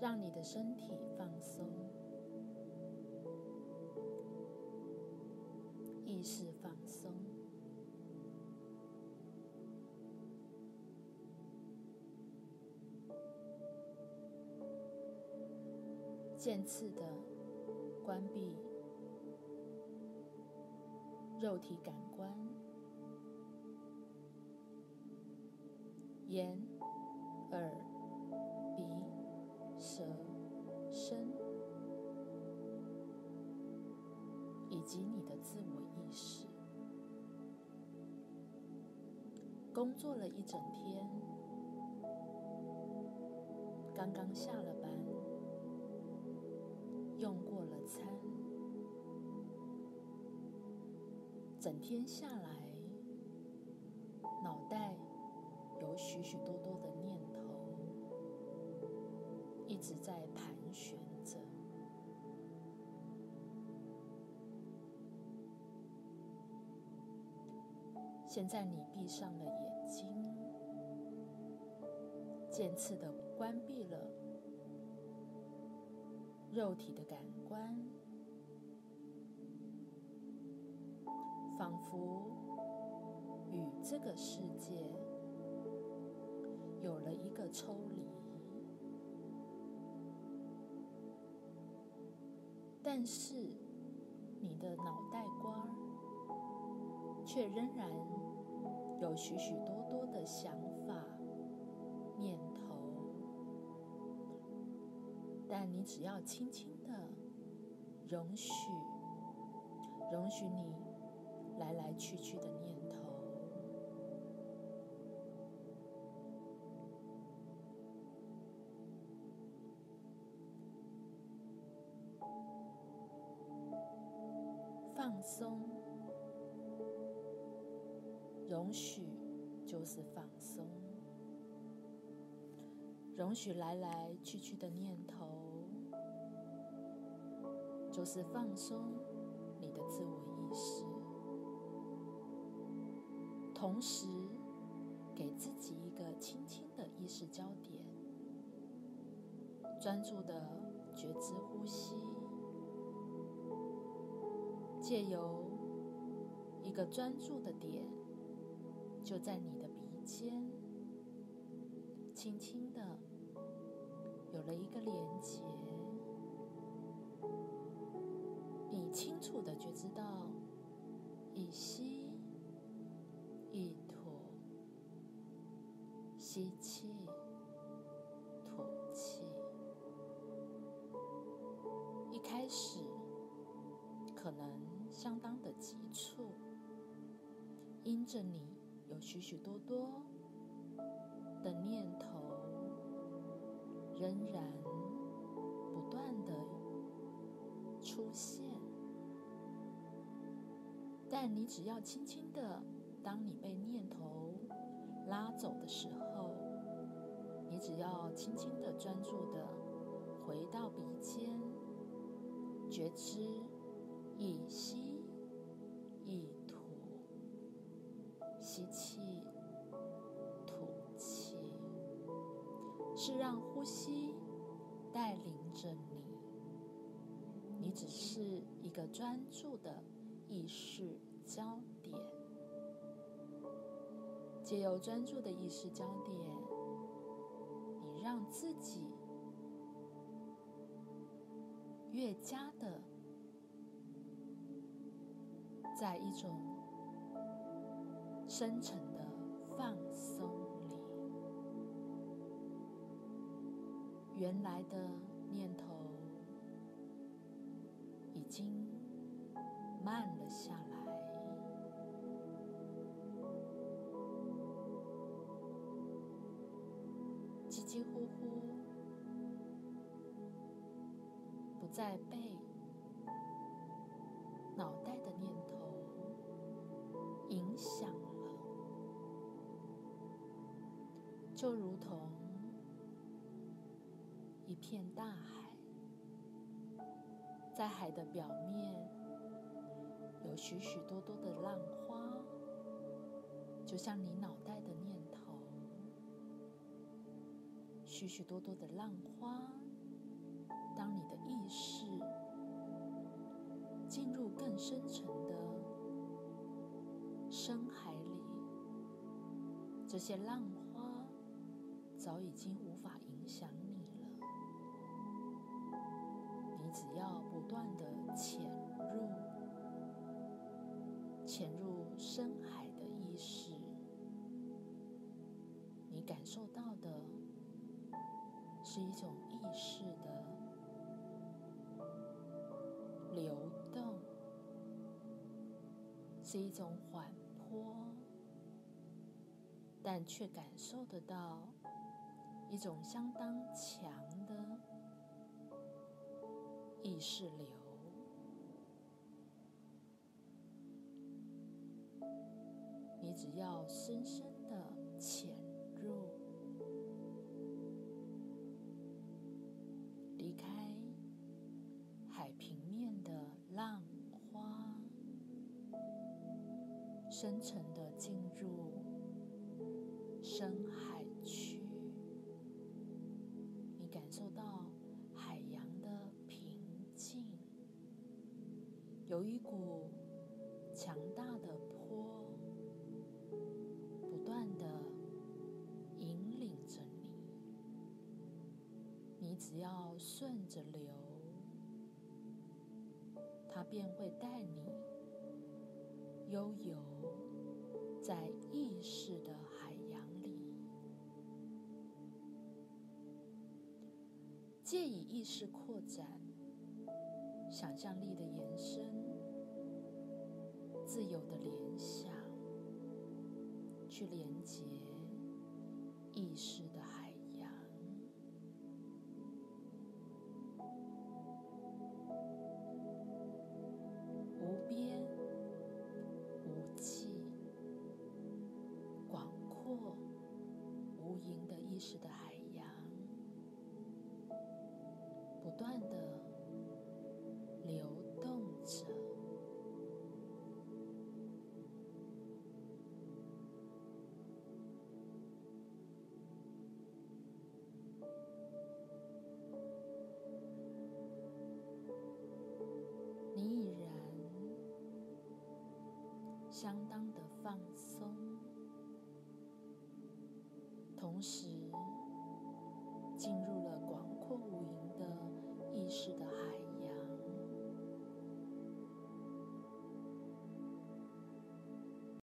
让你的身体放松，意识放松，渐次的关闭肉体感官，眼、及你的自我意识。工作了一整天，刚刚下了班。用过了餐，整天下来，脑袋有许许多多的念头，一直在盘旋着。现在你闭上了眼睛，渐次的关闭了。肉体的感官，仿佛与这个世界有了一个抽离，但是你的脑袋瓜却仍然有许许多多的想法、念头。但你只要轻轻的容许，容许你来来去去的念头，放松，容许就是放松。容许来来去去的念头，就是放松你的自我意识，同时给自己一个轻轻的意识焦点，专注的觉知呼吸，借由一个专注的点，就在你的鼻尖，轻轻的。有了一个连接，你清楚的觉知到，一吸一吐，吸气吐气。一开始可能相当的急促，因着你有许许多多的念头。仍然不断的出现，但你只要轻轻的，当你被念头拉走的时候，你只要轻轻的专注的回到鼻尖，觉知一吸一吐，吸气。吐气是让呼吸带领着你，你只是一个专注的意识焦点。借由专注的意识焦点，你让自己越加的在一种深沉的放松里。原来的念头已经慢了下来，叽叽呼呼，不再被就如同。一片大海，在海的表面有许许多多的浪花，就像你脑袋的念头。许许多多的浪花当你的意识进入更深层的深海里，这些浪花早已经无法影响你了。你只要不断的潜入，潜入深海的意识，你感受到的是一种意识的流动，是一种缓坡，但却感受得到一种相当强的意识流。你只要深深的潜入，离开海平面的浪花，深沉的有一股强大的波。不断的引领着你，你只要顺着流，它便会带你悠游在意识的海洋里，借以意识扩展，想象力的延伸，自由的联想。去连接意识的海洋，无边无际、广阔无垠的意识的海洋，不断的相当的放松，同时进入